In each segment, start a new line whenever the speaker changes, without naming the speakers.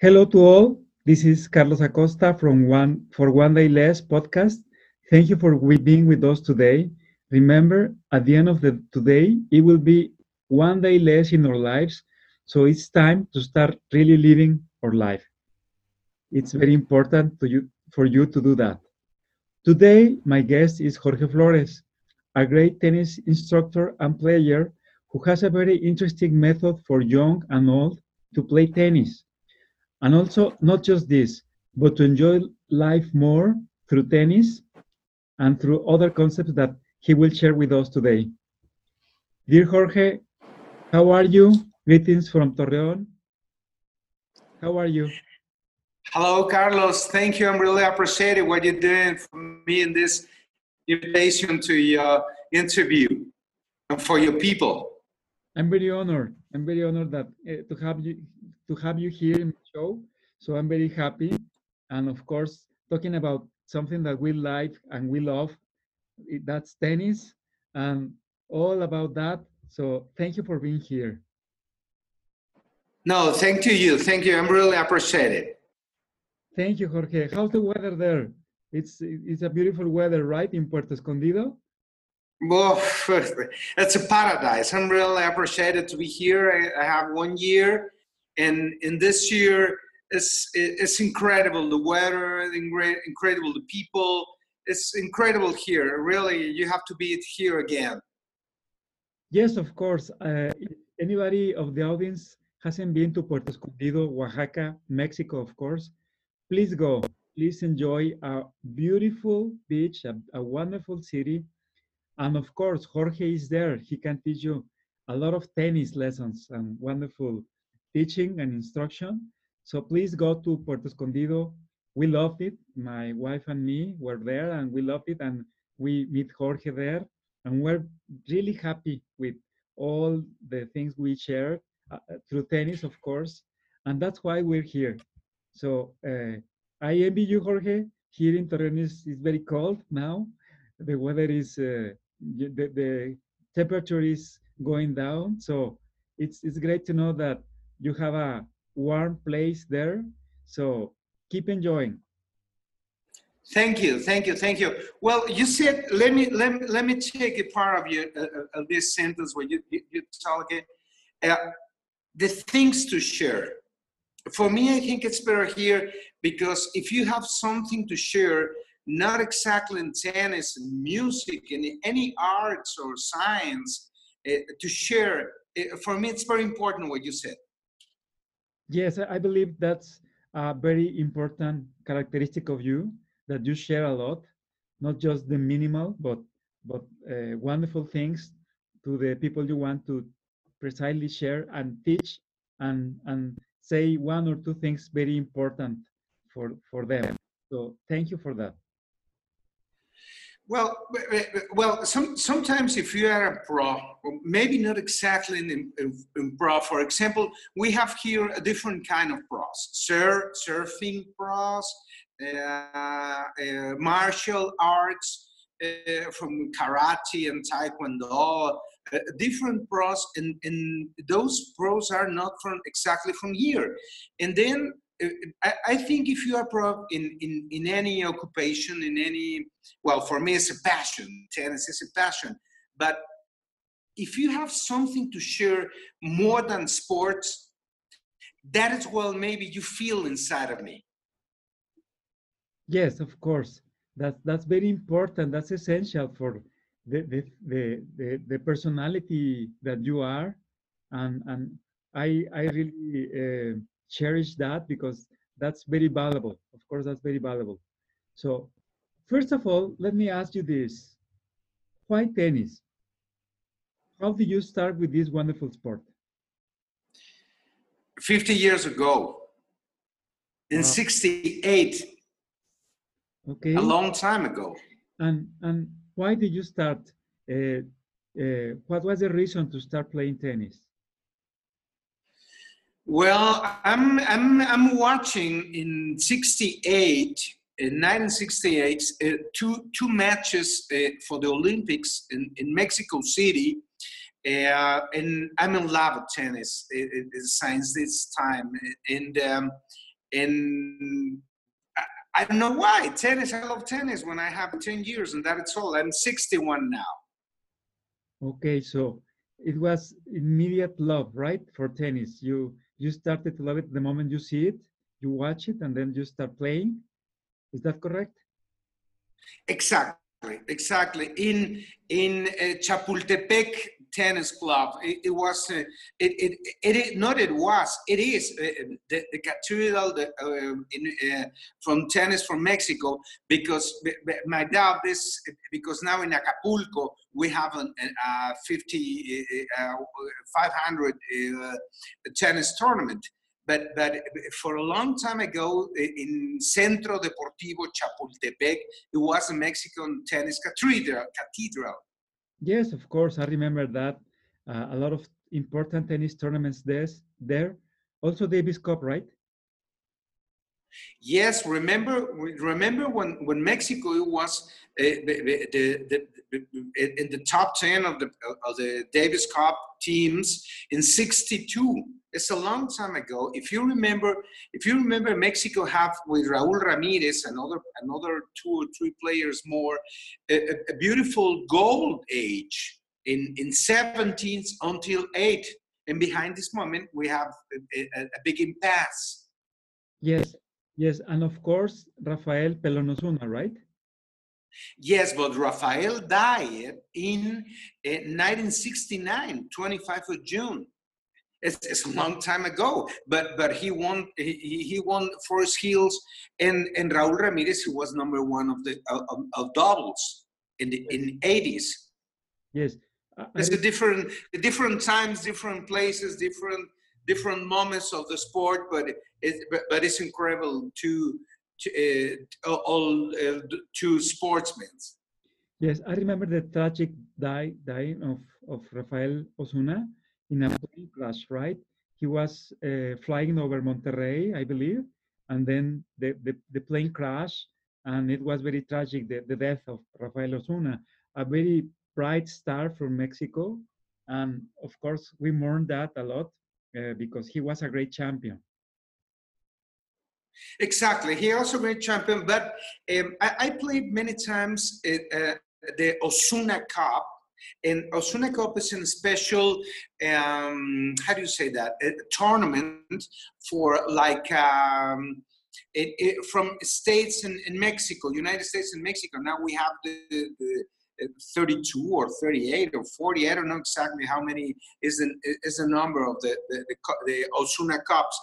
Hello to all. This is Carlos Acosta from One for One Day Less podcast. Thank you for being with us today. Remember, at the end of the today, it will be one day less in our lives. So it's time to start really living our life. It's very important to you for you to do that. Today, my guest is Jorge Flores, a great tennis instructor and player who has a very interesting method for young and old to play tennis. And also, not just this, but to enjoy life more through tennis and through other concepts that he will share with us today. Dear Jorge, how are you? Greetings from Torreon. How are you?
Hello, Carlos. Thank you. I'm really appreciating what you're doing for me in this invitation to your interview and for your people.
I'm very honored. I'm very honored that uh, to have you to have you here in the show. So I'm very happy, and of course, talking about something that we like and we love. That's tennis, and all about that. So thank you for being here.
No, thank you. You. Thank you. I'm really appreciate it.
Thank you, Jorge. How's the weather there? It's it's a beautiful weather, right, in Puerto Escondido?
Well, it's a paradise. I'm really appreciated to be here. I, I have one year, and in this year, it's it's incredible. The weather, incredible. The people, it's incredible here. Really, you have to be here again.
Yes, of course. Uh, anybody of the audience hasn't been to Puerto Escondido, Oaxaca, Mexico, of course, please go. Please enjoy a beautiful beach, a, a wonderful city and of course, Jorge is there. He can teach you a lot of tennis lessons and wonderful teaching and instruction. So please go to Puerto Escondido. We loved it. My wife and me were there and we loved it. And we meet Jorge there. And we're really happy with all the things we shared uh, through tennis, of course. And that's why we're here. So uh, I envy you, Jorge. Here in Torreon is very cold now. The weather is uh, the, the temperature is going down. So it's, it's great to know that you have a warm place there. So keep enjoying.
Thank you, thank you, thank you. Well, you said, let me let me, let me take a part of your uh, uh of this sentence where you you, you talking uh, the things to share. For me, I think it's better here because if you have something to share, not exactly in tennis and music and any arts or science uh, to share. Uh, for me, it's very important what you said.
Yes, I believe that's a very important characteristic of you that you share a lot, not just the minimal, but but uh, wonderful things to the people you want to precisely share and teach and and say one or two things very important for for them. So thank you for that.
Well, well, some, sometimes if you are a pro, maybe not exactly in, in, in, pro. For example, we have here a different kind of pros: Sur, surfing pros, uh, uh, martial arts, uh, from karate and taekwondo, uh, different pros, and, and those pros are not from exactly from here. And then I, think if you are pro in, in, in any occupation, in any, well, for me, it's a passion. Tennis is a passion. But if you have something to share more than sports, that is well, maybe you feel inside of me.
Yes, of course. That's that's very important. That's essential for the the the, the, the personality that you are, and and I I really. Uh, cherish that because that's very valuable. Of course, that's very valuable. So, first of all, let me ask you this why tennis? How did you start with this wonderful sport?
50 years ago, in wow. 68.
Okay.
A long time ago.
And, and why did you start? Uh, uh, what was the reason to start playing tennis?
Well, I'm I'm I'm watching in '68, in 1968, uh, two two matches uh, for the Olympics in, in Mexico City, Uh, and I'm in love with tennis it, it, since this time. And um, and I, I don't know why tennis. I love tennis when I have 10 years, and that's all. I'm 61 now.
Okay, so it was immediate love, right, for tennis. You you started to love it the moment you see it, you watch it, and then you start playing. Is that correct?
Exactly, exactly. In in uh, Chapultepec tennis club, it, it was uh, it, it, it not it was it is uh, the, the cathedral the, uh, in, uh, from tennis from Mexico because my dad this because now in Acapulco we have a, a 50 uh, 500 tennis tournament but, but for a long time ago in Centro Deportivo Chapultepec, it was a Mexican tennis cathedral. cathedral.
Yes, of course, I remember that. Uh, a lot of important tennis tournaments there's, there. Also Davis Cup, right?
Yes, remember remember when, when Mexico was uh, the, the, the, in the top 10 of the, of the Davis Cup teams in 62 it's a long time ago. If you remember, if you remember, Mexico have with Raúl Ramirez, another another two or three players more, a, a beautiful gold age in in 17th until 8. And behind this moment, we have a, a, a big impasse.
Yes, yes, and of course, Rafael Pelón Osuna, right?
Yes, but Rafael died in uh, 1969, 25 of June. It's, it's, a long time ago, but but he won he, he won Forest Hills and and Raúl Ramirez he was number one of the of, of doubles in the in 80s.
Yes,
it's a different different times, different places, different different moments of the sport, but but, it's incredible to to uh, all uh, to sportsmen.
Yes, I remember the tragic die dying of of Rafael Osuna in a plane crash, right? He was uh, flying over Monterrey, I believe, and then the, the, the, plane crashed, and it was very tragic, the, the death of Rafael Osuna, a very bright star from Mexico. And of course, we mourn that a lot uh, because he was a great champion.
Exactly. He also made champion, but um, I, I, played many times uh, the Osuna Cup, and Osuna Cup is a special, um, how do you say that, a tournament for like, um, it, it, from states in, in, Mexico, United States and Mexico. Now we have the, the, 32 or 38 or 40. I don't know exactly how many is the is the number of the the, the, the Osuna Cups,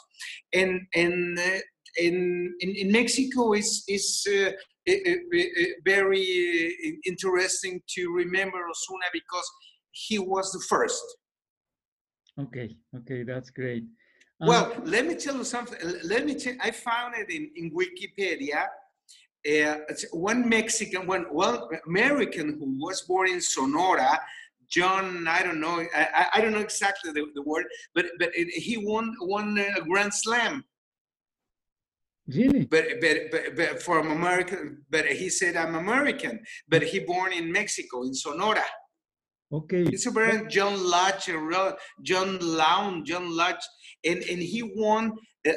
and and uh, in, in, in Mexico is is uh, very uh, interesting to remember Osuna because he was the first.
Okay, okay, that's great.
Um, well, let me tell you something. Let me tell. I found it in, in Wikipedia. Uh, one Mexican, one well American who was born in Sonora, John. I don't know. I, I don't know exactly the, the word, but but it, he won won a Grand Slam
Really?
But, but, but, but from American, but he said, I'm American, but he born in Mexico, in Sonora.
Okay.
It's a very John Lodge, John Lown, John Lodge, and, and he won, uh,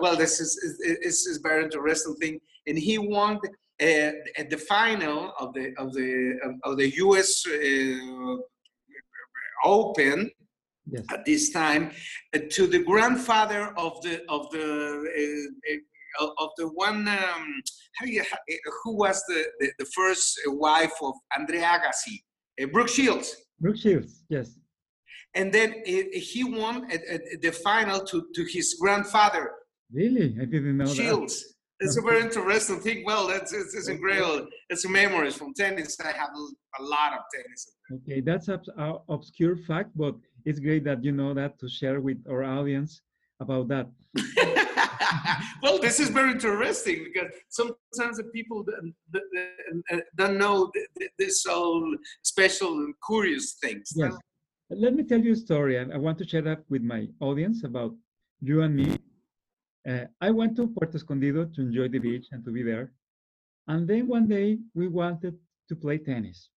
well, this is, this is very interesting thing, and he won uh, at the final of the, of the, of the U.S. Uh, Open, Yes. at this time uh, to the grandfather of the of the uh, of the one um, you, who was the, the, the, first wife of Andre Agassi, uh, Brooke Shields.
Brooke Shields, yes.
And then uh, he won at, at, the final to, to his grandfather.
Really? I didn't know
Shields.
That.
It's a very interesting thing. Well, that's it's, it's incredible. It's memories from tennis. I have a, a lot of tennis.
Okay, that's an obscure fact, but it's great that you know that to share with our audience about that.
well, this is very interesting because sometimes the people don't know this all special and curious things.
Yes. Let me tell you a story, and I want to share that with my audience about you and me. Uh, I went to Puerto Escondido to enjoy the beach and to be there. And then one day we wanted to play tennis.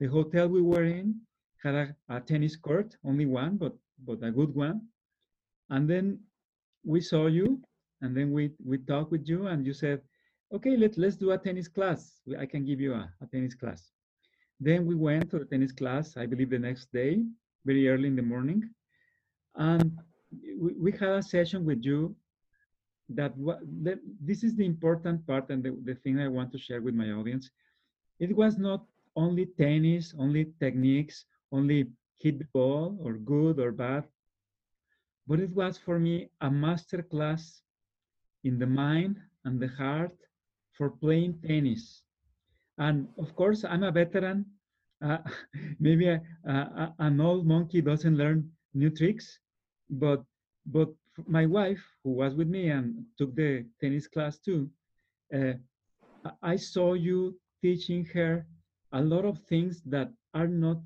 The hotel we were in had a, a tennis court, only one, but but a good one. And then we saw you, and then we we talked with you, and you said, "Okay, let let's do a tennis class. I can give you a, a tennis class." Then we went to the tennis class. I believe the next day, very early in the morning, and we, we had a session with you. That that, this is the important part, and the, the thing I want to share with my audience. It was not only tennis, only techniques, only hit the ball or good or bad. But it was for me a master class in the mind and the heart for playing tennis. And of course, I'm a veteran. Uh, maybe a, a, an old monkey doesn't learn new tricks, but but my wife, who was with me and took the tennis class too, uh, I saw you teaching her a lot of things that are not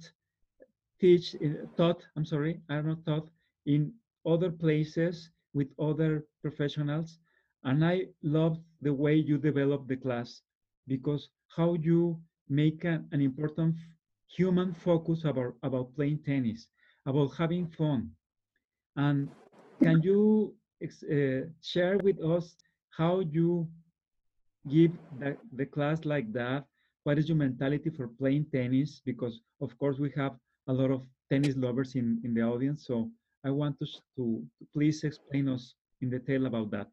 teach taught i'm sorry are not taught in other places with other professionals and i love the way you develop the class because how you make an, an important human focus about about playing tennis about having fun and can you uh, share with us how you give the, the class like that what is your mentality for playing tennis? Because of course we have a lot of tennis lovers in, in the audience. So I want to, to please explain us in detail about that.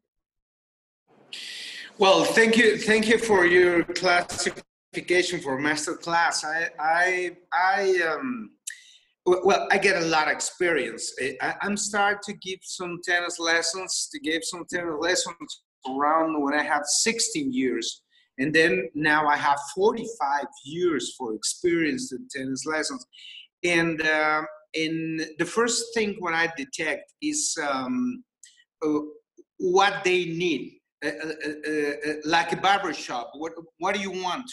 Well, thank you. Thank you for your classification for master class. I, I, I, um, well, I get a lot of experience. I, I'm starting to give some tennis lessons, to give some tennis lessons around when I have 16 years. And then now I have 45 years for experience in tennis lessons. And uh, and the first thing what I detect is um, uh, what they need. Uh, uh, uh, uh like a barber shop, what what do you want?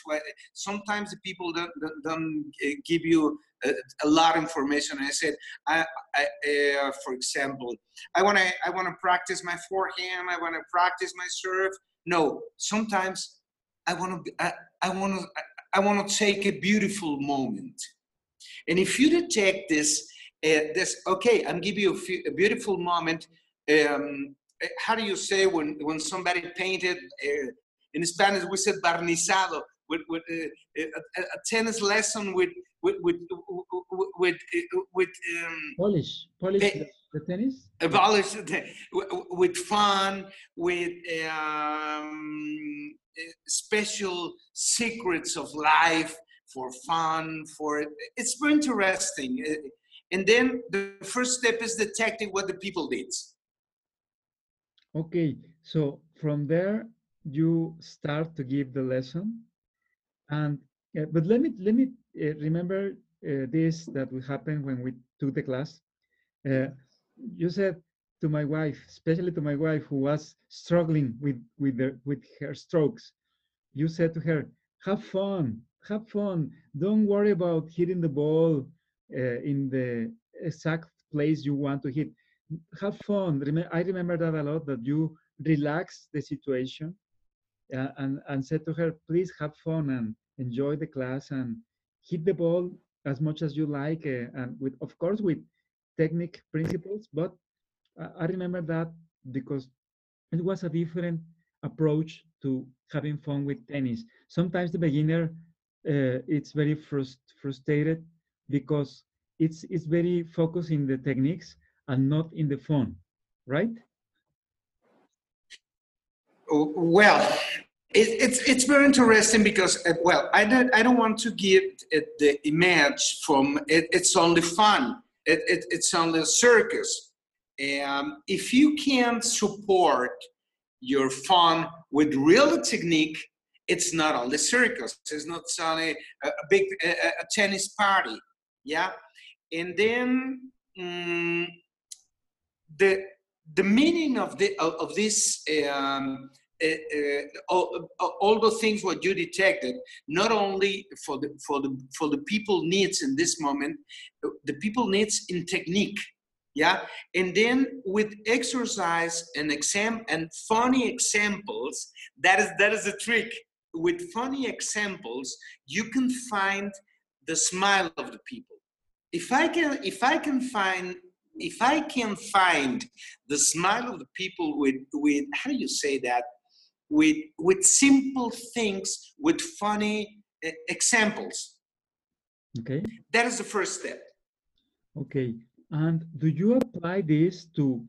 Sometimes the people don't, don't give you a, a, lot of information. I said, I, I for example, I want to I want to practice my forehand. I want to practice my serve. No, sometimes I want to I want to I want to take a beautiful moment. And if you detect this, uh, this okay, I'm giving you a, few, a beautiful moment. Um, how do you say when when somebody painted? Uh, in Spanish, we said barnizado. With, with uh, a, a, tennis lesson with with with with, with um,
polish polish the, the tennis
polish with fun with um, special secrets of life for fun for it's very interesting. And then the first step is detecting what the people did.
Okay so from there you start to give the lesson. And uh, but let me let me uh, remember uh, this that will happen when we took the class. Uh, you said to my wife, especially to my wife who was struggling with with the, with her strokes. You said to her, "Have fun, have fun. Don't worry about hitting the ball uh, in the exact place you want to hit. Have fun." I remember that a lot. That you relax the situation uh, and and said to her, "Please have fun and enjoy the class and hit the ball as much as you like, uh, and with of course with technique principles, but I remember that because it was a different approach to having fun with tennis. Sometimes the beginner uh, it's very frust frustrated because it's it's very focused in the techniques and not in the fun, right?
Well, it, it's it's very interesting because uh, well, I don't I don't want to give the image from it, it's only fun. It, it, it's only a circus um, if you can't support your fun with real technique, it's not only circus. It's not only a, a big a, a, tennis party. Yeah, and then um, the the meaning of the of, this um, uh, uh, all, all, the things what you detected not only for the for the for the people needs in this moment the people needs in technique yeah and then with exercise and exam and funny examples that is that is a trick with funny examples you can find the smile of the people if I can, if I can find, if I can find the smile of the people with, with how do you say that? With with simple things, with funny uh, examples.
Okay.
That is the first step.
Okay. And do you apply this to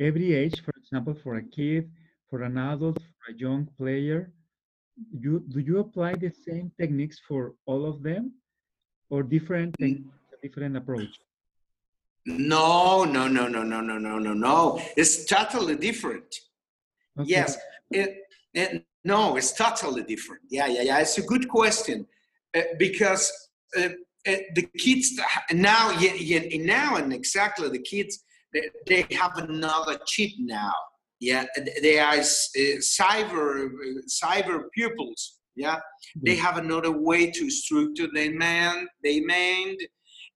every age? For example, for a kid, for an adult, for a young player? You do you apply the same techniques for all of them, or different a different approach?
No, no, no, no, no, no, no, no, no. It's totally different.
Okay.
Yes. It, it, no, it's totally different. Yeah, yeah, yeah. It's a good question uh, because uh, uh, the kids now, yeah, yeah, now, and exactly the kids, they, they have another chip now. Yeah, they are uh, cyber uh, cyber pupils. Yeah, mm-hmm. they have another way to structure their man, they mind.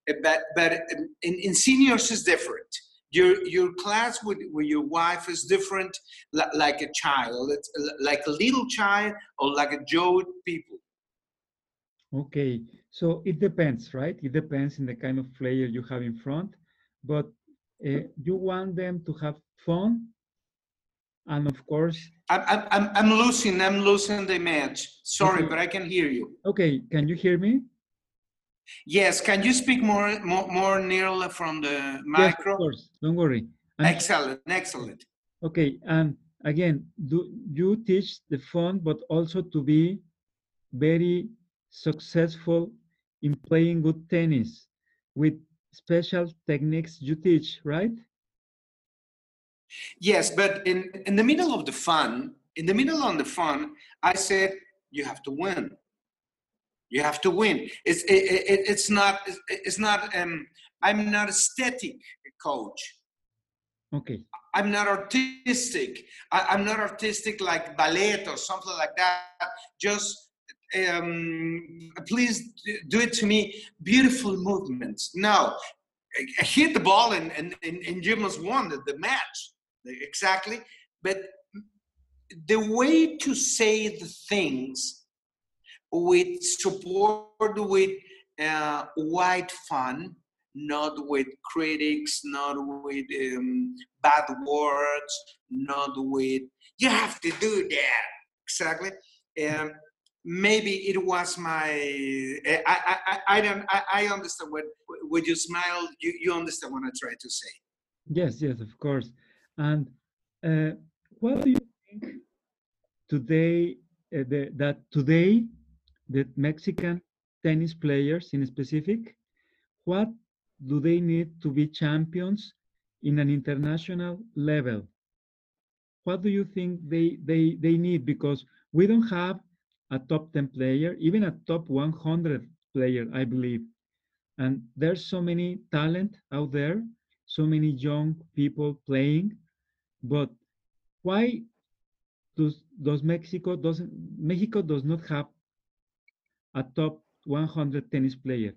Uh, but but um, in, in seniors is different your your class with, with your wife is different like a child it's uh, like a little child or like a joe people
okay so it depends right it depends in the kind of player you have in front but uh, you want them to have fun and of course
I'm, I'm i'm losing i'm losing the match sorry okay. but i can hear you
okay can you hear me
Yes, can you speak more more, more nearly from the micro?
Yes, of course. Don't worry.
And excellent, excellent.
Okay, and again, do you teach the fun, but also to be very successful in playing good tennis with special techniques you teach, right?
Yes, but in in the middle of the fun, in the middle of the fun, I said you have to win you have to win. It's it, it, it's not it's not. Um, I'm not a static coach.
Okay.
I'm not artistic. I, am not artistic like ballet or something like that. Just um, please do it to me. Beautiful movements. No, hit the ball and and and, and you must won the, the match exactly. But the way to say the things with support with uh, white fun, not with critics, not with um, bad words, not with you have to do that exactly. Um, maybe it was my I I, I, I don't I, I understand what when you smile you, you understand what I try to say.
Yes, yes, of course. And uh, what do you think today uh, the, that today the Mexican tennis players in specific, what do they need to be champions in an international level? What do you think they, they, they need? Because we don't have a top 10 player, even a top 100 player, I believe. And there's so many talent out there, so many young people playing, but why does, does Mexico doesn't Mexico does not have a top 100 tennis player.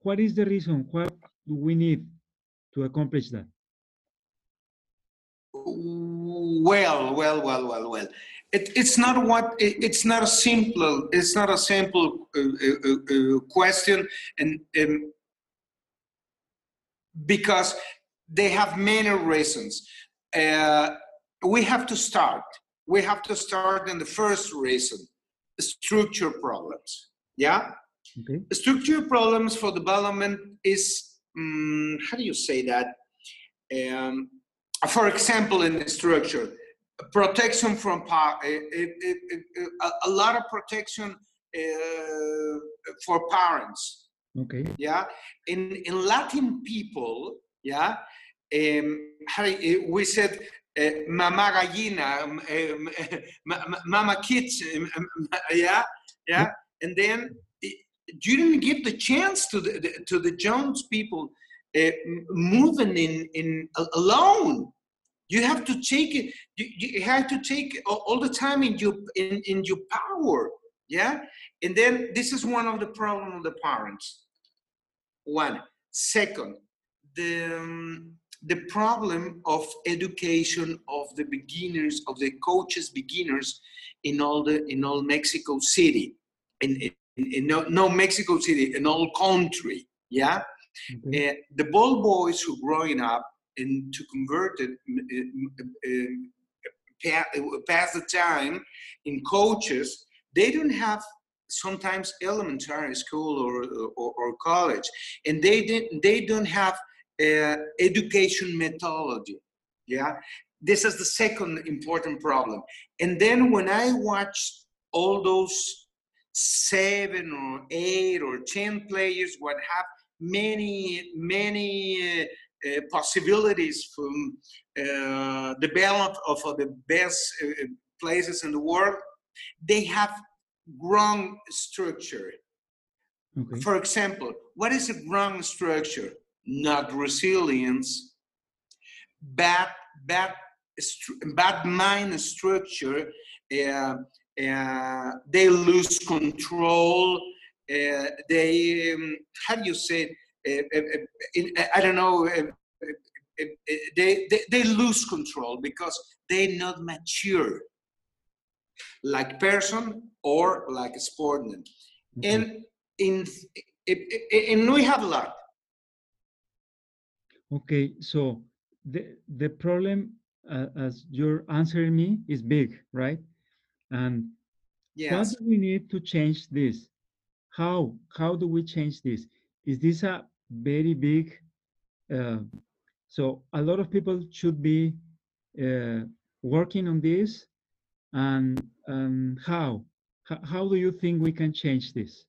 What is the reason? What do we need to accomplish that?
Well, well, well, well, well. It, it's not what it, it's not a simple it's not a simple uh, uh, uh, question and um, because they have many reasons uh, we have to start we have to start in the first reason structure problems yeah.
Okay.
Structure problems for development is um, how do you say that? Um, for example, in the structure, protection from power, it, it, it, a, lot of protection uh, for parents.
Okay.
Yeah. In in Latin people, yeah, um, how, we said uh, mama gallina, um, um, mama kids, yeah, yeah and then you didn't give the chance to the, the to the Jones people uh, moving in in alone. You have to take it. You, you have to take all the time in your in, in your power. Yeah, and then this is one of the problem of the parents. One second, the um, the problem of education of the beginners of the coaches beginners in all the in all Mexico City in, in, in no, no Mexico City, in all country, yeah?
Okay.
Uh, the ball boys who growing up and to convert it, uh, uh, pa- pass the time in coaches, they don't have sometimes elementary school or, or, or college, and they didn't, they don't have uh, education methodology. Yeah, this is the second important problem. And then when I watch all those seven or eight or ten players, what have many many uh, uh, possibilities from uh, develop of the best uh, places in the world, they have wrong structure.
Okay.
For example, what is a wrong structure? Not resilience, bad, bad, bad mind structure. Uh, uh, they lose control. Uh, they, um, how do you say? Uh, uh, uh, in, I don't know. they, they they lose control because they not mature like person or like a sportsman
okay.
and in and we have a lot
Okay, so the the problem, uh, as you're answering me, is big, right? And what
yes
do we need to change this? How how do we change this? Is this a very big? Uh, so a lot of people should be uh, working on this, and and how? how how do you think we can change this?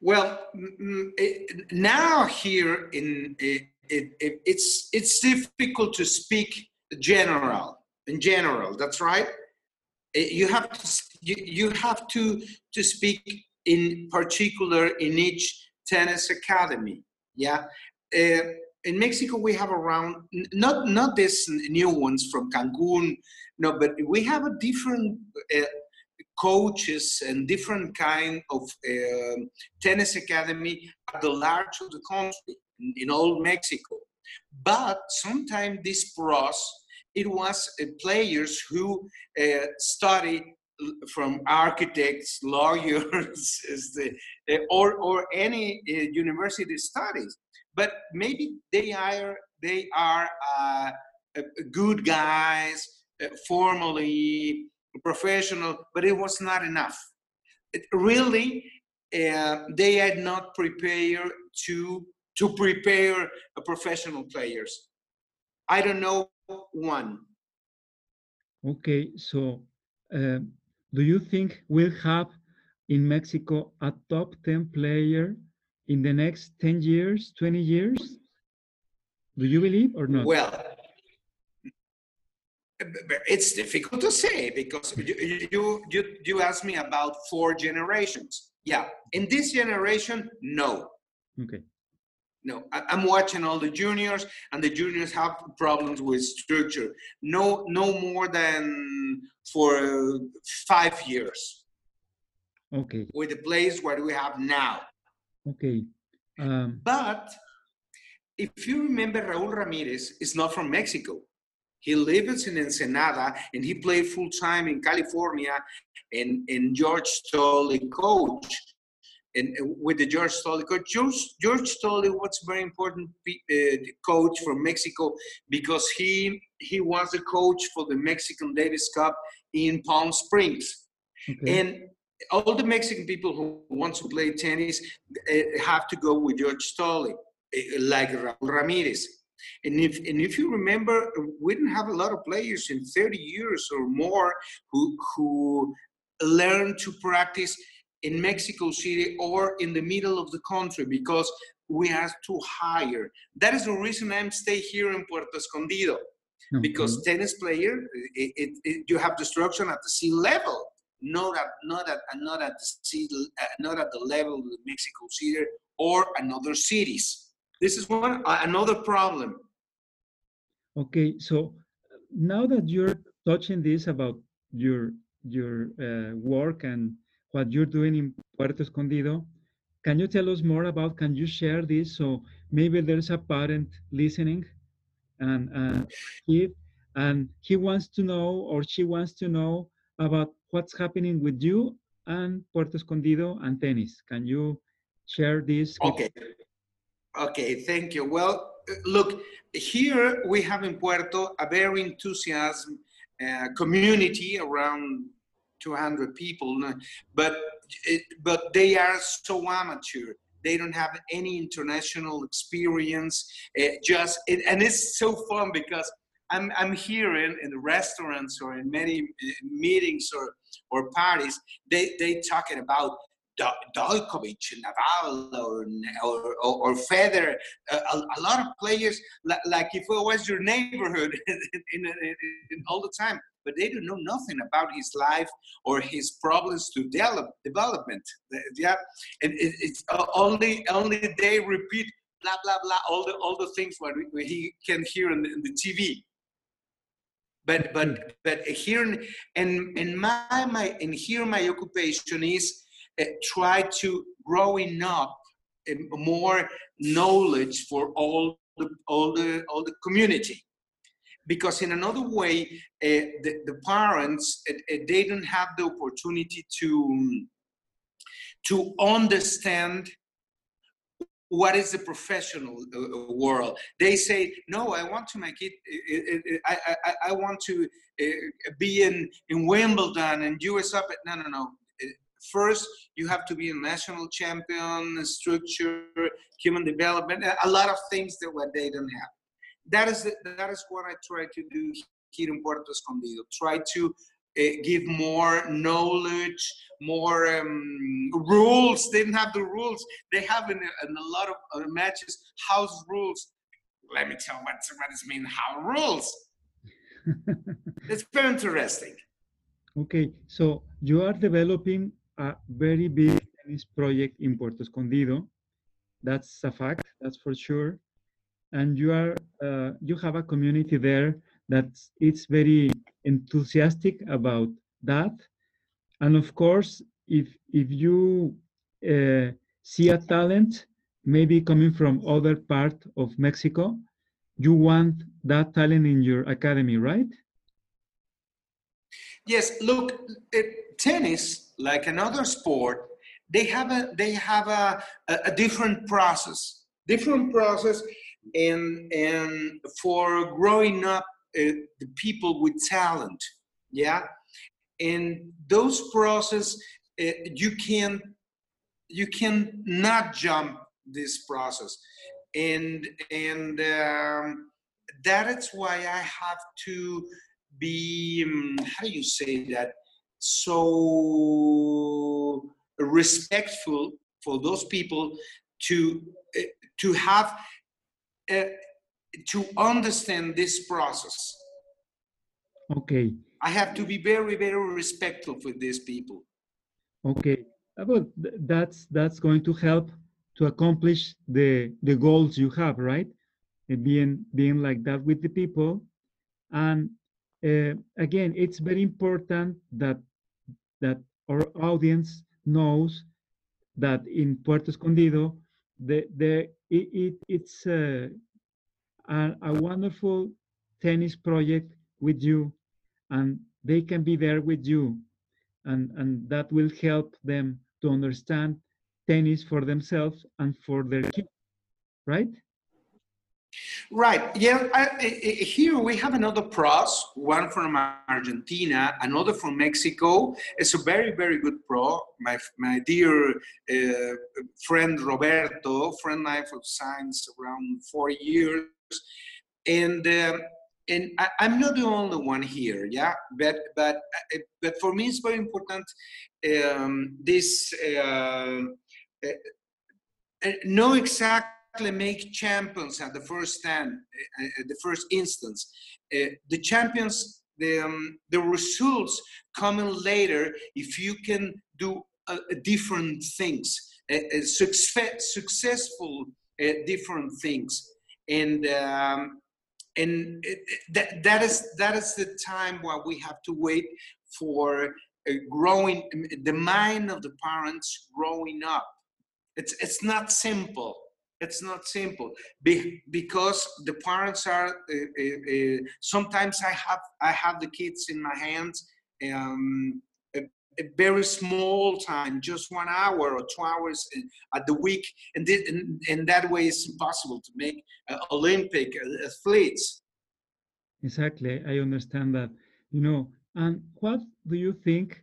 Well it- now here in it, it, it, it's it's difficult to speak general in general that's right? Eh, you have to you, you have to to speak in particular in each tennis academy yeah? Uh, in mexico we have around not not this new ones from cancun no but we have a different uh, coaches and different kind of um tennis academy at the large of the country in, in all mexico but sometimes these pros it was uh, players who uh, study from architects, lawyers, the, uh, or or any uh, university studies. But maybe they are they are uh, uh, good guys, uh, formally professional, but it was not enough. It really, uh, they had not prepared to to prepare a professional players. I don't know one.
Okay, so uh, do you think we'll have in Mexico a top 10 player in the next 10 years, 20 years? Do you believe or not?
Well, it's difficult to say because you, you, you, you asked me about four generations. Yeah, in this generation, no.
Okay,
No, I'm watching all the juniors, and the juniors have problems with structure. No, no more than for uh, five years
okay,
with the place where we have now.
okay. Um,
But if you remember, Raúl Ramirez is not from Mexico. He lives in Ensenada and he played full time in California and, and George Toley coach. And with the George Toley coach, George, George Toley was very important uh, coach from Mexico because he he was the coach for the Mexican Davis Cup in Palm Springs.
okay,
And all the Mexican people who want to play tennis uh, have to go with George Toley, uh, like Raul Ramirez. And if and if you remember, we didn't have a lot of players in 30 years or more who who learned to practice in Mexico City or in the middle of the country because we have to hire. That is the reason I'm stay here in Puerto Escondido. Because tennis player it, it, it- you have destruction at the sea level not at not at not at the sea uh, not at the level of the mexico city or another cities this is one uh, another problem
okay. So now that you're touching this about your your uh, work and what you're doing in Puerto Escondido, can you tell us more about? Can you share this? So maybe there's a parent listening, and uh, kid, and he wants to know or she wants to know about what's happening with you and Puerto Escondido and tennis. Can you share this?
okay Okay, thank you. Well, look, here we have in Puerto a very enthusiasm uh, community around 200 people, but but they are so amateur. They don't have any international experience. Uh, just it, and it's so fun because I'm I'm here in, in the restaurants or in many uh, meetings or or parties. They they talking about Djokovic, Nadal, or, or, or, Federer, a, a, lot of players, like, if it was your neighborhood in, in, in, all the time, but they don't know nothing about his life or his problems to develop, development. Yeah, and it, it's only only they repeat blah blah blah all the all the things what, he can hear in the, in the TV but but but here and in my my and here my occupation is uh, Eh, try to growing up eh, more knowledge for all the all the all the community. Because in another way uh, the, the parents uh, they don't have the opportunity to to understand what is the professional uh, world. They say no i want to make it i i, I want to be in in wimbledon and us open. No no no first you have to be a national champion structure human development a lot of things that what they don't have. That is the, that is what i try to do here in puerto escondido. Try to uh, give more knowledge more um, rules. They didn't have the rules. They have in, in a lot of uh, matches house rules. Let me tell what what does mean how rules? It's very interesting.
Okay so you are developing a very big tennis project in Puerto Escondido. That's a fact, that's for sure. And you are uh, you have a community there that it's very enthusiastic about that. And of course, if if you uh, see a talent maybe coming from other part of Mexico, you want that talent in your academy, right?
Yes, look, tennis like another sport, they have a they have a, a, different process, different process, and and for growing up, uh, the people with talent, yeah, and those process uh, you can you can not jump this process, and and um, that is why I have to be um, how do you say that so respectful for those people to uh, to have uh, to understand this process.
Okay.
I have to be very very respectful for these people.
Okay. Well that's that's going to help to accomplish the the goals you have right? And being being like that with the people. And uh, again it's very important that that our audience knows that in Puerto Escondido, the, the, it, it it's uh, a, a wonderful tennis project with you, and they can be there with you, and, and that will help them to understand tennis for themselves and for their kids, right?
Right. Yeah. I, I, here we have another pros, one from Argentina, another from Mexico. It's a very, very good pro. My, my dear uh, friend Roberto, friend I of science around four years. And, um, and I, am not the only one here, yeah. But but uh, but for me, it's very important. Um, this uh, uh, uh make champions at the first stand, uh, uh, the first instance. Uh, the champions, the, um, the results coming later if you can do uh, different things, uh, success, successful different things. And um, and that, that is that is the time where we have to wait for growing the mind of the parents growing up it's it's not simple it's not simple Be, because the parents are uh, uh, uh, sometimes i have i have the kids in my hands um, a very small time, just one hour or two hours at the week, and, this, and, and that way it's impossible to make uh, Olympic athletes.
Exactly, I understand that. You know, and what do you think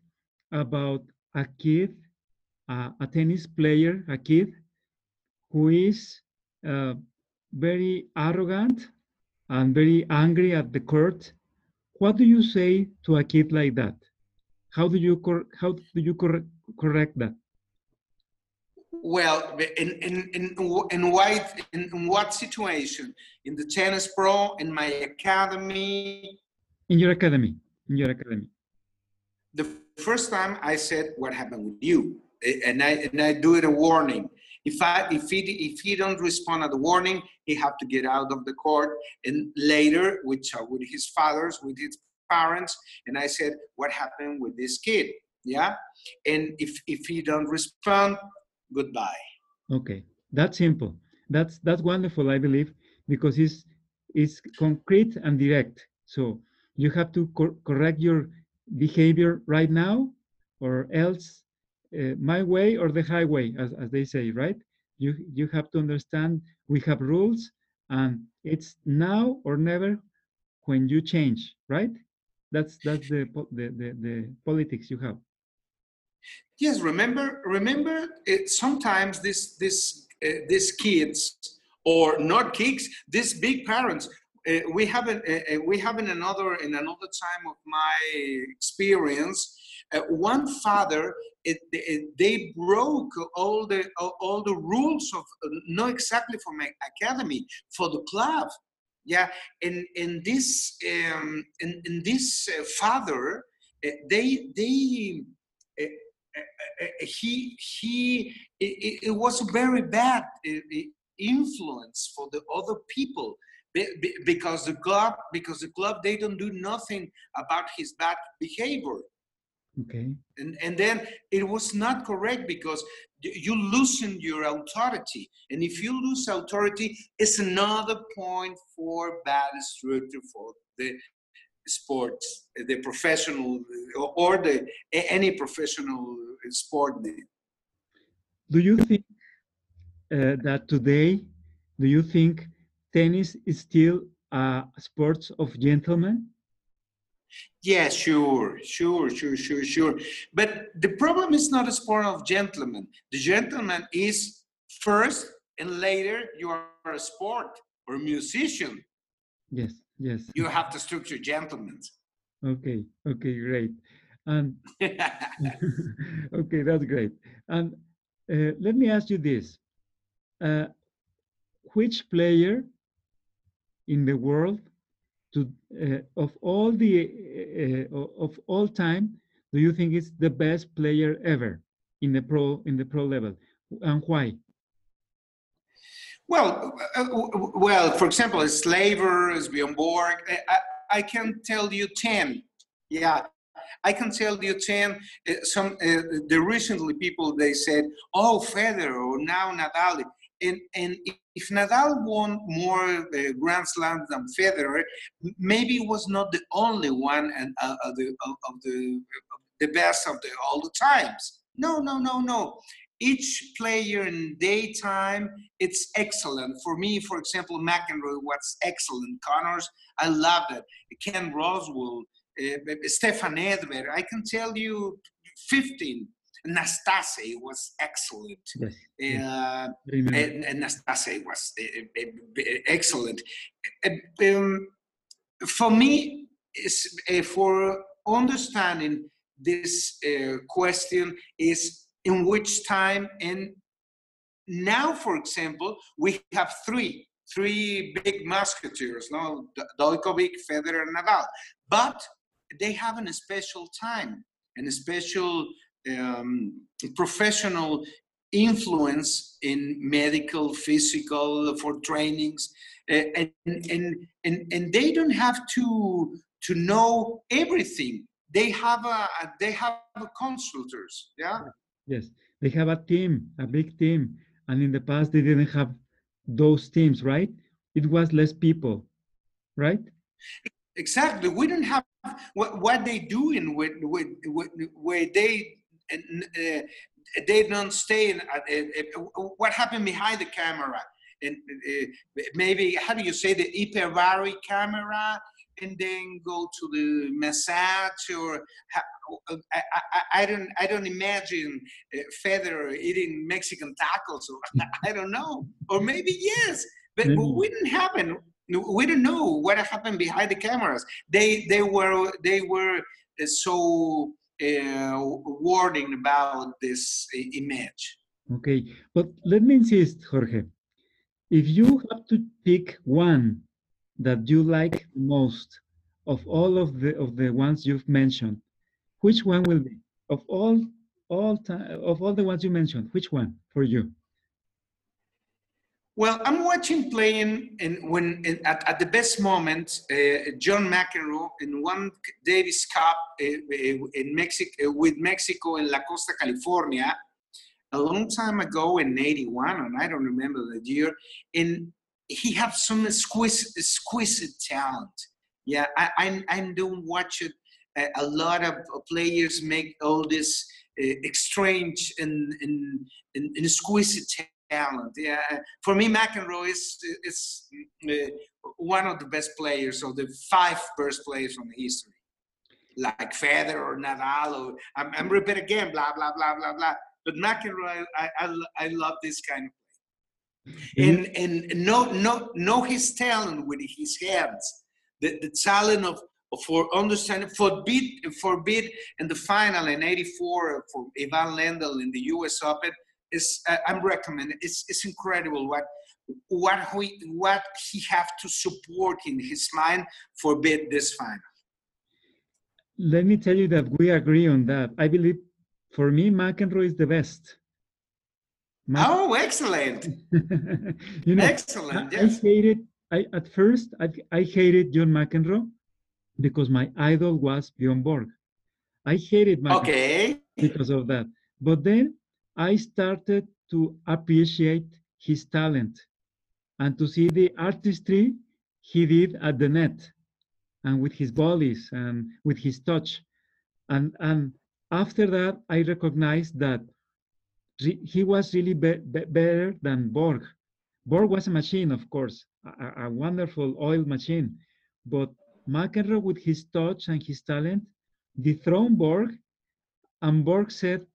about a kid, uh, a tennis player, a kid who is uh, very arrogant and very angry at the court? What do you say to a kid like that? How do you how do you cor correct that?
Well, in in in in what in what situation? In the tennis pro, in my academy.
In your academy. In your academy.
The first time I said, "What happened with you?" and I and I do it a warning. If I if he if he don't respond at the warning, he have to get out of the court. And later, with uh, with his fathers, with his parents, and I said, "What happened with this kid?" Yeah, and if if he don't respond, goodbye.
Okay, that's simple. That's that's wonderful. I believe because it's it's concrete and direct. So you have to cor correct your behavior right now, or else uh, my way or the highway, as, as they say, right? You you have to understand we have rules, and it's now or never when you change, right? That's that's the the the, the politics you have.
Yes, remember remember it, sometimes this this uh, these kids or not kids, these big parents. Uh, we have an, uh, we have in another in another time of my experience. Uh, one father it, it, they broke all the all the rules of not exactly for my academy for the club. Yeah and and this um and, this uh, father uh, they they uh, uh, uh he he it, it, was a very bad uh, influence for the other people because the club because the club they don't do nothing about his bad behavior
Okay.
And, and then it was not correct because you loosen your authority. And if you lose authority, it's another point for bad structure for the sports, the professional or the any professional sport.
Do you think uh, that today, do you think tennis is still a sport of gentlemen?
Yeah, sure, sure, sure, sure, sure. But the problem is not a sport of gentlemen. The gentleman is first, and later you are a sport or a musician.
Yes, yes.
You have to structure gentlemen.
Okay, okay, great. And okay, that's great. And uh, let me ask you this: uh, Which player in the world to uh, of all the uh, uh, of all time do you think is the best player ever in the pro in the pro level? And why?
Well uh, well for example slaver bjorn borg I, I can tell you 10 yeah I can tell you 10 uh, some uh, the recently people they said oh Federer or now Nadal and and if Nadal won more uh, Grand Slams than Federer, maybe was not the only one and uh, of the of the the best of the all the times. No, no, no, no. Each player in daytime, it's excellent. For me, for example, McEnroe was excellent. Connors, I love it. Ken Rosewall, uh, Stefan Edberg. I can tell you 15 Nastase was excellent. Yes. Uh, Nastase was uh, uh, excellent. Um, for me, uh, for understanding this uh, question is in which time and now, for example, we have three three big musketeers, no, Djokovic, Federer, and Nadal, but they have a special time and a special um, professional influence in medical, physical, for trainings, uh, and, and, and, and they don't have to, to know everything. They have a, they have a consultors, yeah?
Yes, they have a team, a big team. And in the past, they didn't have those teams, right? It was less people, right?
Exactly. We don't have what, what they doing with, with, with where they they don't stay in, uh, uh, what happened behind the camera? And uh, maybe how do you say the hyperbaric camera and then go to the massage or I, I, I don't I don't imagine Federer eating Mexican tacos or I don't know. Or maybe yes but mm-hmm. we didn't happen. We don't know what happened behind the cameras. They they were they were so uh, warning about this image
okay but let me insist jorge if you have to pick one that you like most of all of the of the ones you've mentioned, which one will be of all all time of all the ones you mentioned? Which one for you?
Well, I'm watching playing in when in, at, at the best moment, uh, John McEnroe in one Davis Cup uh, uh in Mexico uh, with Mexico in La Costa, California, a long time ago in 81, and I don't remember the year, and he had some exquisite, exquisite talent. Yeah, I, I, I don't watch it. A lot of players make all this uh, exchange and, and, and, exquisite talent. Yeah, for me, McEnroe is is uh, one of the best players, of the five best players from history, like Federer or Nadal. Or I'm, I'm repeat again, blah blah blah blah blah. But McEnroe, I, I, I love this kind of play. Mm-hmm. And, and know, know, know his talent with his hands, the, the talent of, for understanding, forbid, forbid in the final in 84 for Ivan Lendl in the US Open, is uh, I'm recommending, it's, it's incredible what, what, we, what he have to support in his mind for forbid this final.
Let me tell you that we agree on that. I believe for me, McEnroe is the best.
oh, excellent! you know, excellent.
I, yes. I hated. I at first I, I hated John McEnroe because my idol was Bjorn Borg. I hated McEnroe
okay.
because of that. But then I started to appreciate his talent and to see the artistry he did at the net and with his volleys and with his touch. And and after that, I recognized that he was really be be better than Borg. Borg was a machine, of course, a, a wonderful oil machine, but McEnroe, with his touch and his talent, dethroned Borg, and Borg said,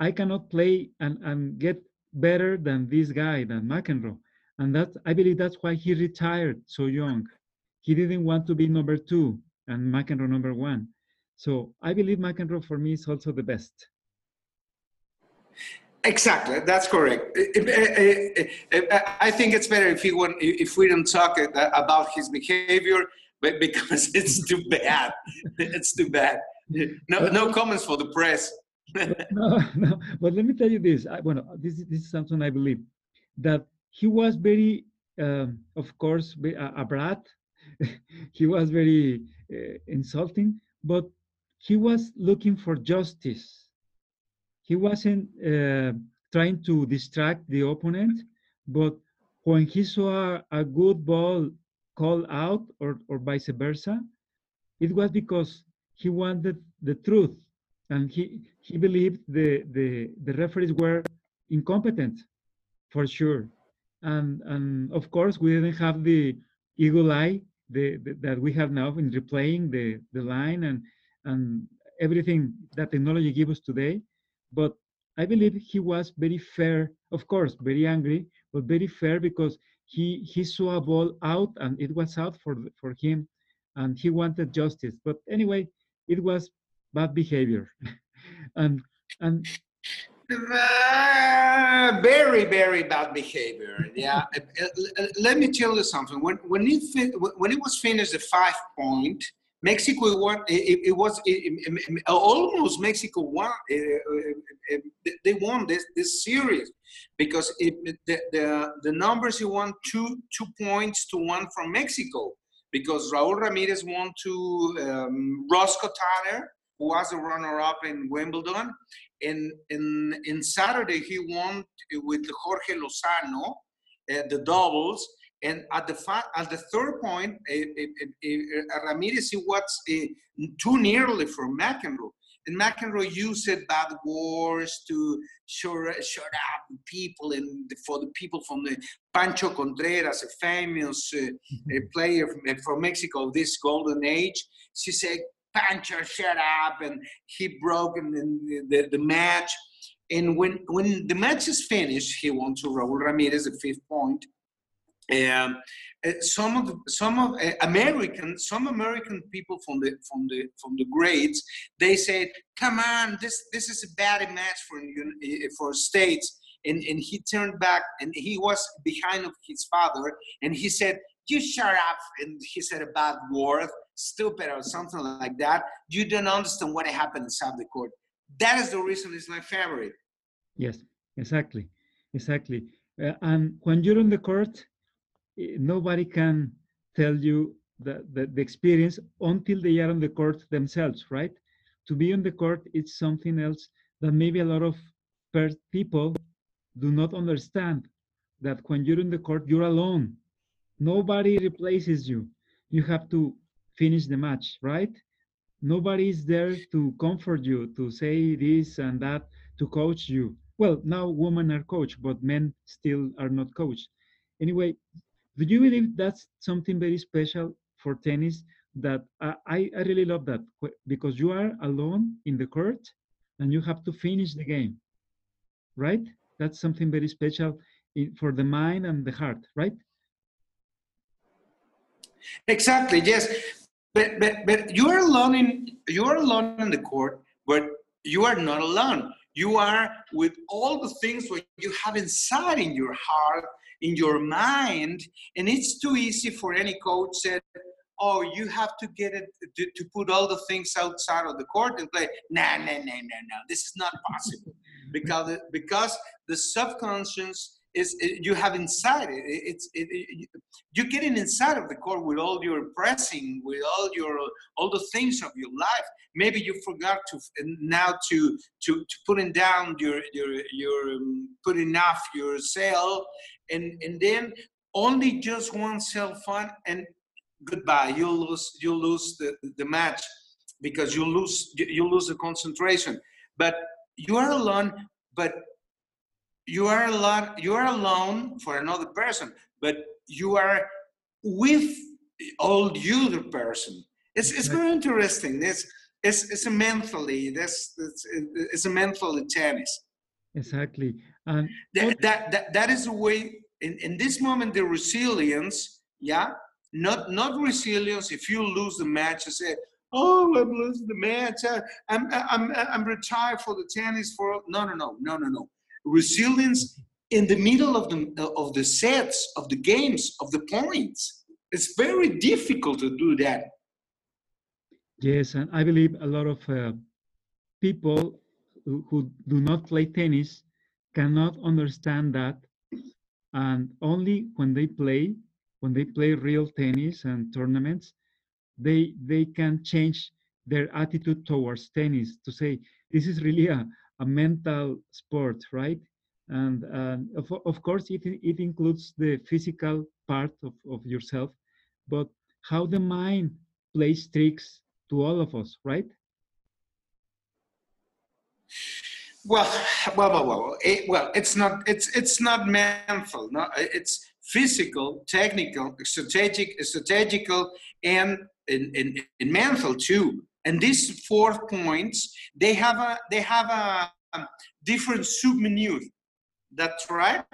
I cannot play and, and get better than this guy, than McEnroe. And that I believe that's why he retired so young. He didn't want to be number two and McEnroe number one. So I believe McEnroe for me is also the best.
Exactly, that's correct. I think it's better if, he if we don't talk uh, about his behavior, because it's too bad. It's too bad. No, no comments for the press.
no, no. But let me tell you this. I, well, this, this is something I believe that he was very, um, of course, a, a brat. he was very uh, insulting, but he was looking for justice. He wasn't uh, trying to distract the opponent, but when he saw a, good ball called out or, or vice versa, it was because he wanted the truth and he, he believed the, the, the referees were incompetent for sure. And, and of course, we didn't have the eagle eye the, the, that we have now in replaying the, the line and and everything that technology gives us today. But I believe he was very fair, of course, very angry, but very fair because he he saw a ball out and it was out for for him, and he wanted justice. But anyway, it was bad behavior, and and.
Uh, very very bad behavior yeah let me tell you something when when it when it was finished the five point Mexico won. It, it was it, it, almost Mexico won. Uh, they won this this series because the, the the numbers he won two two points to one from Mexico because Raúl Ramírez won to um, Roscoe Tanner, who was a runner-up in Wimbledon, and in in Saturday he won with Jorge Lozano uh, the doubles And at the at the third point, Ramirez he was too nearly for McEnroe. And McEnroe used bad words to shut, shut up people and for the people from the Pancho Contreras, a famous uh, mm-hmm. player from, from Mexico of this golden age. She said, Pancho, shut up. And he broke the, the, the match. And when, when the match is finished, he won to Raul Ramirez, the fifth point. Um, uh, some of the, some of uh, American some American people from the from the from the grades they said, "Come on, this this is a bad match for uh, for states." And and he turned back and he was behind of his father and he said, "You shut up!" And he said a bad word, stupid or something like that. You don't understand what happened inside the court. That is the reason it's my favorite.
Yes, exactly, exactly. Uh, and when you're on the court, Eh, nobody can tell you the, the, the, experience until they are on the court themselves, right? To be on the court, it's something else that maybe a lot of people do not understand that when you're in the court, you're alone. Nobody replaces you. You have to finish the match, right? Nobody is there to comfort you, to say this and that, to coach you. Well, now women are coached, but men still are not coached. Anyway, do you believe that's something very special for tennis that I, I really love that because you are alone in the court and you have to finish the game right that's something very special for the mind and the heart right
exactly yes. But but but you are alone in you are alone in the court but you are not alone. You are with all the things what you have inside in your heart in your mind and it's too easy for any coach said oh you have to get it to, to put all the things outside of the court and play. Nah nah nah nah nah this is not possible. Because because the subconscious is you have inside it. It's it, it, you're getting inside of the court with all your pressing with all your all the things of your life. Maybe you forgot to now to to, to putting down your your your um, putting off your cell, and and then only just one cell phone and goodbye. You'll lose you'll lose the, the match because you lose you lose the concentration. But you are alone but you are alone you are alone for another person but you are with all the other person. It's it's very interesting. It's it's, it's a mentally that's it's, it's a mentally tennis.
Exactly.
And that, that, that that is the way in, in this moment the resilience yeah? Not not resilience if you lose the match and say oh i'm losing the match. I'm i'm i'm retired for the tennis for no no no no no no resilience in the middle of the of the sets of the games of the points. It's very difficult to do that.
Yes and i believe a lot of uh, people who, who do not play tennis cannot understand that. And only when they play when they play real tennis and tournaments they they can change their attitude towards tennis to say this is really a, a mental sport right and uh, of, of course it, it includes the physical part of, of yourself but how the mind plays tricks to all of us right
well, well, well, well, it, well. It's not. It's it's not mental. No, it's physical, technical, strategic, strategical, and in, in, in mental too. And these four points, they have a they have a, a different submenu. That's right.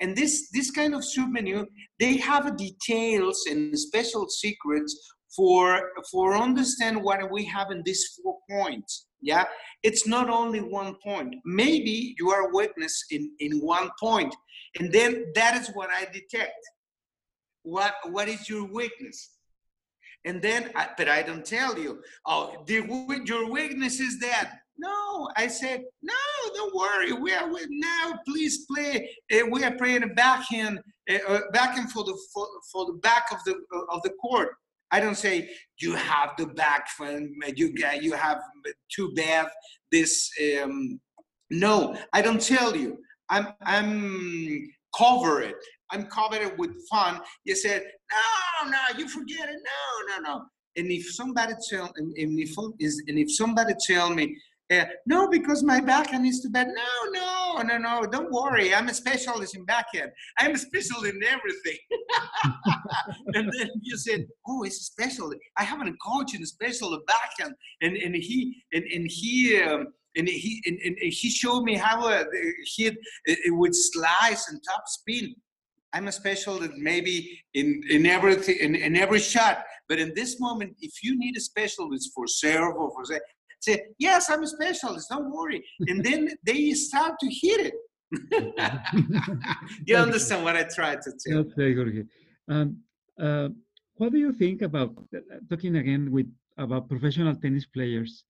And this this kind of submenu, they have details and special secrets for for understand what we have in these four points. Yeah? It's not only one point. Maybe you are witness in in one point. And then that is what i detect. What what is your weakness and then I, but i don't tell you oh the, your weakness is that no i said no don't worry we are with now please play uh, we are playing a backhand uh, uh, backhand for the for, for the back of the uh, of the court I don't say you have the back from you get you have too bad this. Um, no, I don't tell you. I'm I'm cover it. I'm covered with fun. You said, no, no, you forget it. No, no, no. And if somebody tell, and, if is, and if somebody tell me, uh, no, because my backhand is too bad. No, no, no, no. Don't worry. I'm a specialist in backhand. I'm a specialist in everything. and then you said, oh, it's a specialist. I have a coach in a special backhand, and and he and and he. Um, and he and, and he showed me how uh, he it, it would slice and top spin. I'm a specialist maybe in in everything in, in every shot, but in this moment, if you need a specialist for serve or for say, say yes, I'm a specialist. Don't worry, and then they start to hit it. you understand what I tried to tell?
That's very good. Um, uh, what do you think about uh, talking again with about professional tennis players?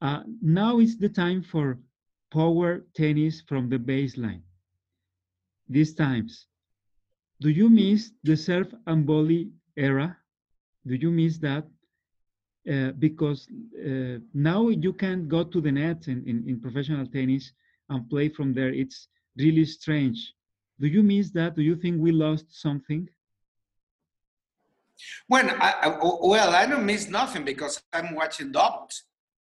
Uh, now is the time for power tennis from the baseline. These times, do you miss the serve and volley era? Do you miss that? Uh, because uh, now you can go to the net in, in, in, professional tennis and play from there. It's really strange. Do you miss that? Do you think we lost something?
When I, I well, I don't miss nothing because I'm watching doubles.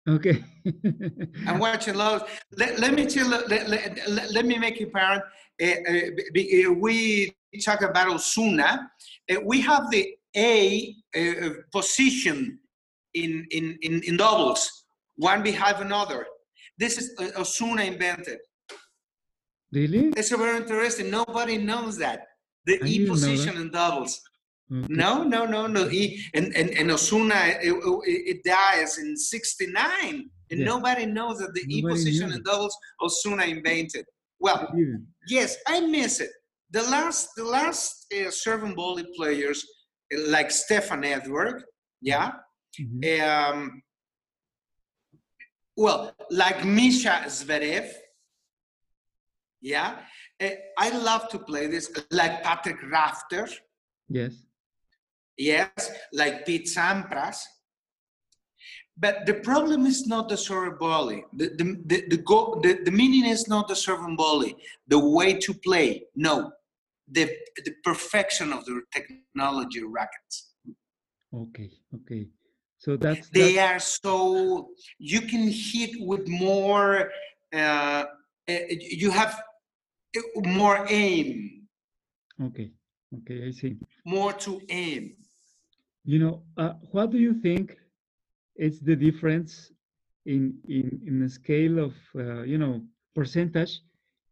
Okay.
I'm watching loads. Let, let me tell. Let, let, let, me make it apparent. Uh, uh, we talk about Osuna. Uh, we have the A uh, position in, in, in, in doubles, one behind another. This is uh, Osuna invented.
Really?
It's very interesting. Nobody knows that. The I E position in doubles. Okay. No, no, no, no. He, and, and, and Osuna, it, it, dies in 69. And yeah. nobody knows that the nobody E position in doubles Osuna invented. Well, yes, I miss it. The last, the last uh, serving volley players like Stefan Edberg, yeah. Mm-hmm. Um, well, like Misha Zverev, yeah. Uh, I love to play this, like Patrick Rafter.
Yes
yes, like Pete Sampras. But the problem is not the serve volley. The, the, the, the, go, the, the meaning is not the serving volley, the way to play. No, the, the perfection of the technology rackets.
Okay, okay. So that's.
They that's... are so, you can hit with more, uh, uh you have more aim.
Okay, okay, I see.
More to aim.
You know, uh, what do you think is the difference in in in the scale of uh, you know percentage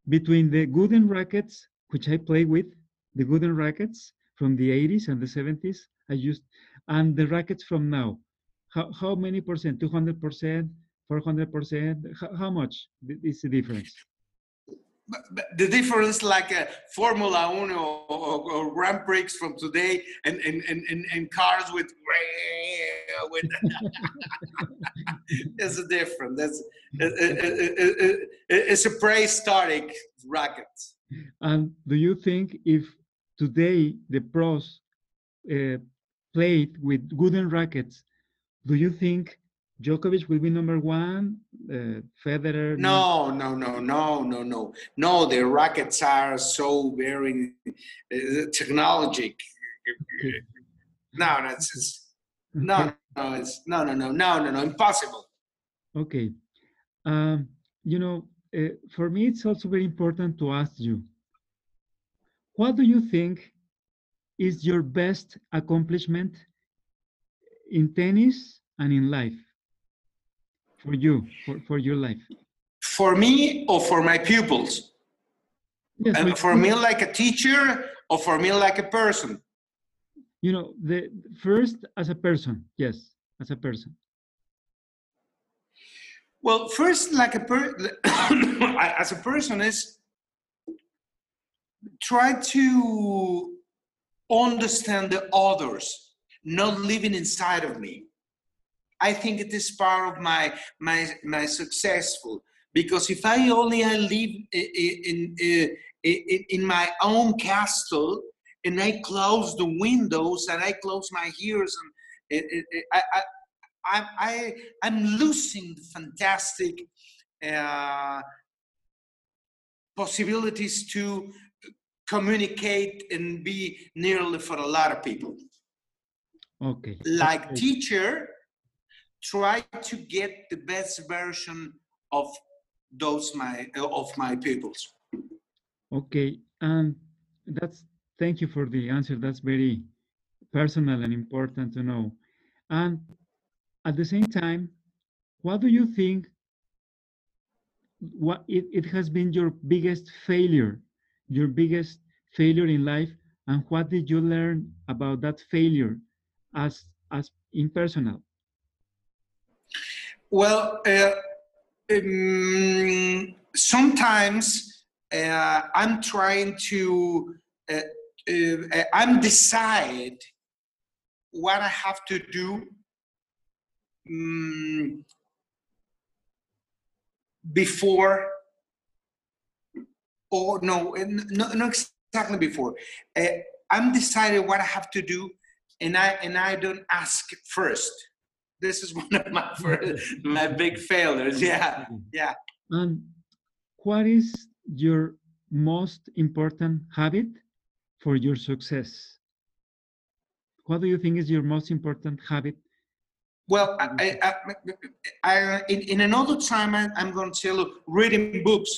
between the Gooden rackets, which I play with, the wooden rackets from the 80s and the 70s, I used, and the rackets from now? How how many percent? 200 percent, 400 percent? How much is the difference?
the difference like a Formula One or, or, or, Grand Prix from today and, and, and, and, cars with, with it's a different. That's it, it, it, it's a prehistoric racket.
And do you think if today the pros uh, played with wooden rackets, do you think Djokovic will be number one. Uh, Federer.
No, no, no, no, no, no, no. The rackets are so very uh, technologic. Okay. No, that's just, no, no, it's no, no, no, no, no, no, impossible.
Okay, um, you know, Uh, for me, it's also very important to ask you, what do you think is your best accomplishment in tennis and in life? for you, for, for your life?
For me or for my pupils? Yes, and for me like a teacher or for me like a person?
You know, the first as a person, yes, as a person.
Well, first, like a per, as a person is try to understand the others, not living inside of me. I think it is part of my my my successful because if I only I live in, in in in my own castle and I close the windows and I close my ears and I, I I, I I'm losing the fantastic uh, possibilities to communicate and be nearly for a lot of people.
Okay.
Like
okay.
teacher, try to get the best version of those my of my pupils.
Okay, and that's thank you for the answer. That's very personal and important to know. And at the same time, what do you think what it, it has been your biggest failure, your biggest failure in life, and what did you learn about that failure as as in personal?
Well, uh, um, sometimes uh, I'm trying to uh, uh, I'm decide what I have to do um, before or no, no, not exactly before. Uh, I'm deciding what I have to do, and I and I don't ask first. This is one of my first, my big failures. Yeah, yeah.
And what is your most important habit for your success? What do you think is your most important habit?
Well, I, I, I, in, in another time, I, am going to tell you reading books,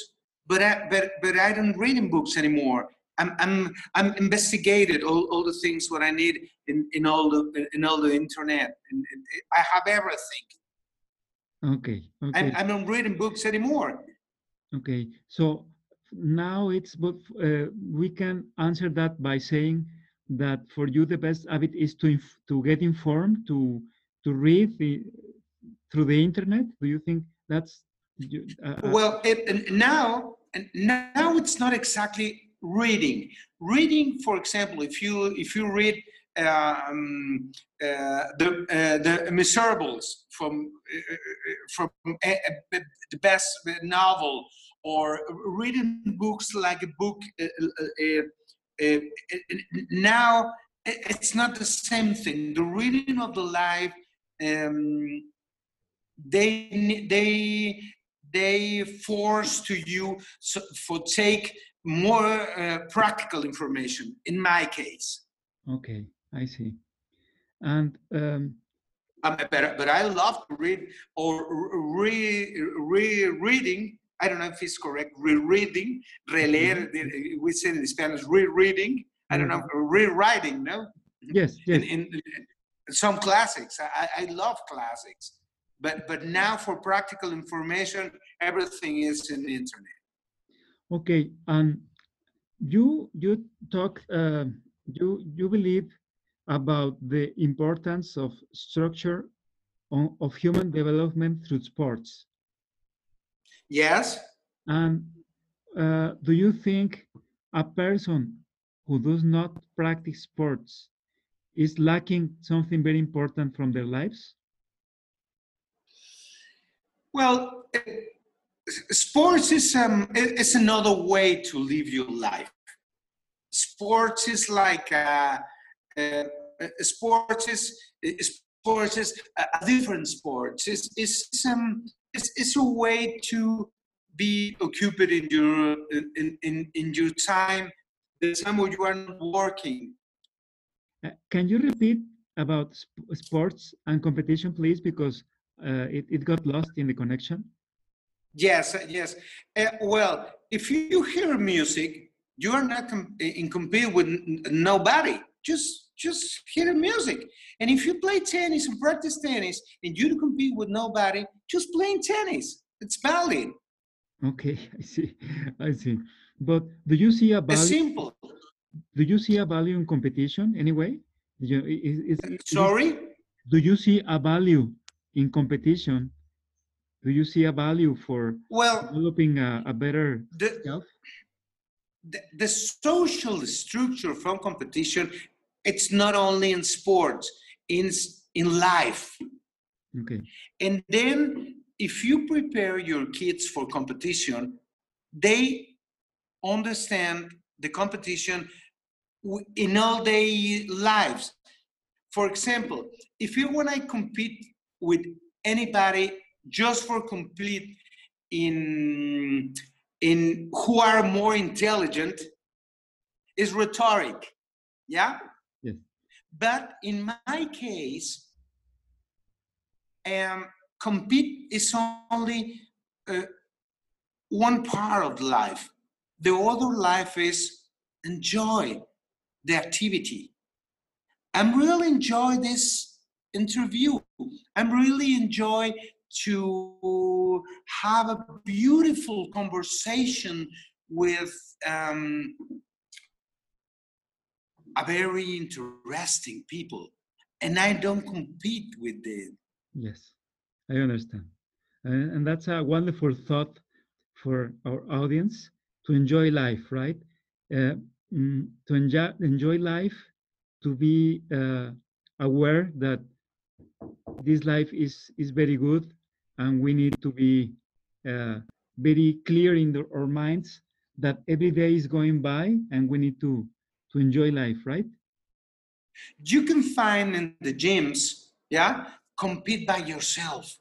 but I, but, but I don't reading books anymore. I'm, I'm, I'm investigated all, all the things what I need in, in all the in all the internet, and, and I have everything.
Okay. Okay.
I'm, I'm not reading books anymore.
Okay. So now it's but uh, we can answer that by saying that for you the best habit is to to get informed to to read the through the internet? Do you think that's
uh, uh, well it, now now it's not exactly reading. Reading for example if you if you read um, uh, the uh, the Miserables from uh, from the best novel or reading books like a book now it's not the same thing. The reading of the life um, they they they force to you so, for take more uh, practical information in my case.
Okay i see. And um,
um, but, but i love to read or re, re reading i don't know if it's correct rereading releer mm-hmm. we say in spanish rereading i don't know rewriting no?
Yes yes.
in, in, some classics. I, I love classics, but but now for practical information, everything is in the internet.
Okay, and you you talk uh, you you believe about the importance of structure on, of human development through sports.
Yes.
And uh, do you think a person who does not practice sports is lacking something very important from their lives?
Well, sports is um, another way to live your life. Sports is like uh, uh, sports is sports is a different sports. It's it's um it's, it's a way to be occupied in your in, in, in your time the time when you are not working
uh, can you repeat about sp sports and competition, please? Because uh, it, it got lost in the connection.
Yes, uh, yes. Uh, well, if you hear music, you are not com in compete with nobody. Just just hear music. And if you play tennis and practice tennis, and you compete with nobody, just playing tennis. It's valid.
Okay, I see. I see. But do you see a value?
It's simple
do you see a value in competition anyway? You, is,
is, Sorry?
do you see a value in competition? Do you see a value for
well
developing a, a better
the,
self?
The, the social structure from competition, it's not only in sports, in, in life.
Okay.
And then if you prepare your kids for competition, they understand the competition in all their lives. For example, if you want to compete with anybody just for complete in in who are more intelligent, is rhetoric. Yeah?
Yes.
But in my case, um, compete is only uh, one part of life. The other life is enjoy the activity. I'm really enjoy this interview. I'm really enjoy to have a beautiful conversation with um, a very interesting people and i don't compete with them
yes i understand and, that's a wonderful thought for our audience to enjoy life right uh, mm, to enjoy, enjoy life to be uh, aware that this life is is very good and we need to be uh, very clear in the, our minds that every day is going by and we need to to enjoy life right?
You can find in the gyms yeah compete by yourself.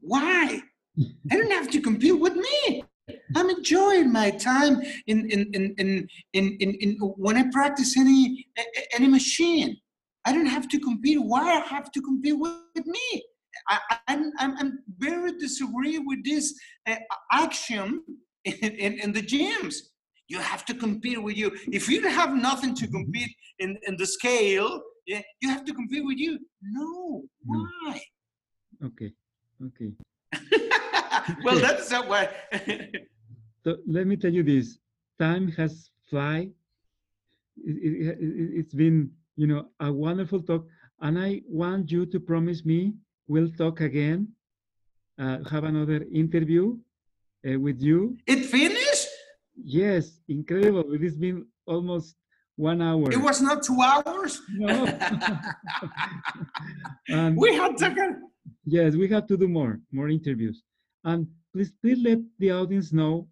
Why? I don't have to compete with me i'm enjoying my time in in in in in, in, in when i practice any any machine i don't have to compete why i have to compete with, me I, I'm, I'm, I'm very disagree with this uh, action in, in, in the gyms. You have to compete with you. If you have nothing to compete in, in the scale, yeah, you have to compete with you. No,
No.
why?
okay okay
well, that's not why.
so let me tell you this time has fly it, it, it, it's been you know a wonderful talk and i want you to promise me we'll talk again uh, have another interview uh, with you
it finished?
yes incredible it's been almost one hour
It was not two hours?
no. and
we had to.
yes we have to do more more interviews and please please let the audience know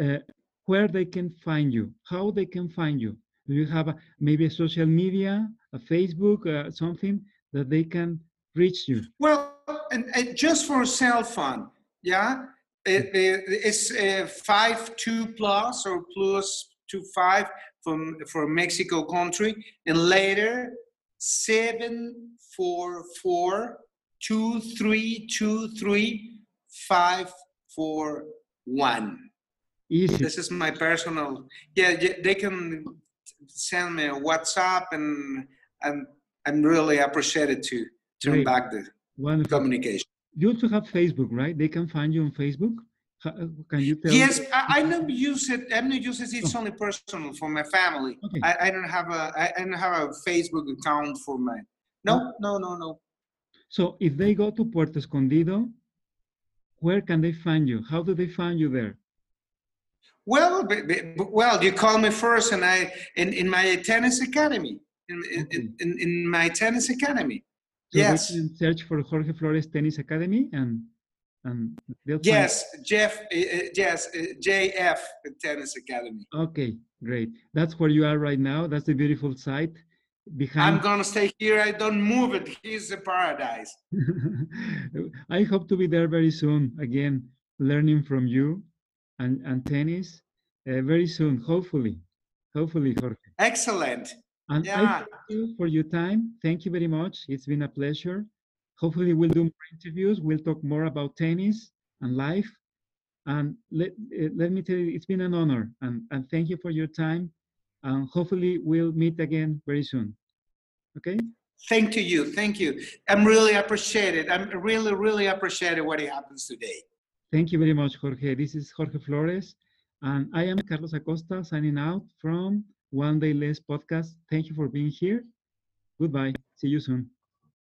uh, where they can find you how they can find you. Do you have a, maybe a social media a facebook uh, something that they can reach you?
Well, and, and just for a cell phone, yeah, it, it- it's uh, five two plus or plus two five from for Mexico country, and later seven four four two three two three five four one.
Easy
This is my personal. Yeah, they can send me a WhatsApp, and and I'm really appreciated to turn
Great.
back the
wonderful
communication.
you also have facebook right they can find you on facebook uh, can you tell
Yes, I, I don't use it. I don't use it. It's oh. only personal for my family.
Okay.
I, I don't have a I, I don't have a Facebook account for my. No, no, no, no.
so if they go to puerto escondido where can they find you how do they find you there
Well, b- b- b- well, you call me first, and I in, in my tennis academy. In, in, in, in my tennis academy.
so
Yes.
can search for jorge flores tennis academy and and they'll find
Yes, Jeff. Uh, uh, yes, uh, JF Tennis Academy.
Okay, great. That's where you are right now. That's the beautiful site Behind.
I'm gonna stay here. I don't move it. Here's the paradise.
I hope to be there very soon. Again, learning from you and, and tennis uh, very soon, hopefully. Hopefully, Jorge.
Excellent.
And I
Yeah.
thank you for your time. Thank you very much. It's been a pleasure. Hopefully, we'll do more interviews. We'll talk more about tennis and life. And let, uh, let me tell you, it's been an honor. And, and thank you for your time. And hopefully, we'll meet again very soon. Okay?
Thank to you. Thank you. I'm really appreciated. I'm really, really appreciated what happens today.
Thank you very much, Jorge. This is Jorge Flores. And I am Carlos Acosta signing out from One Day Less podcast. Thank you for being here. Goodbye. See you soon.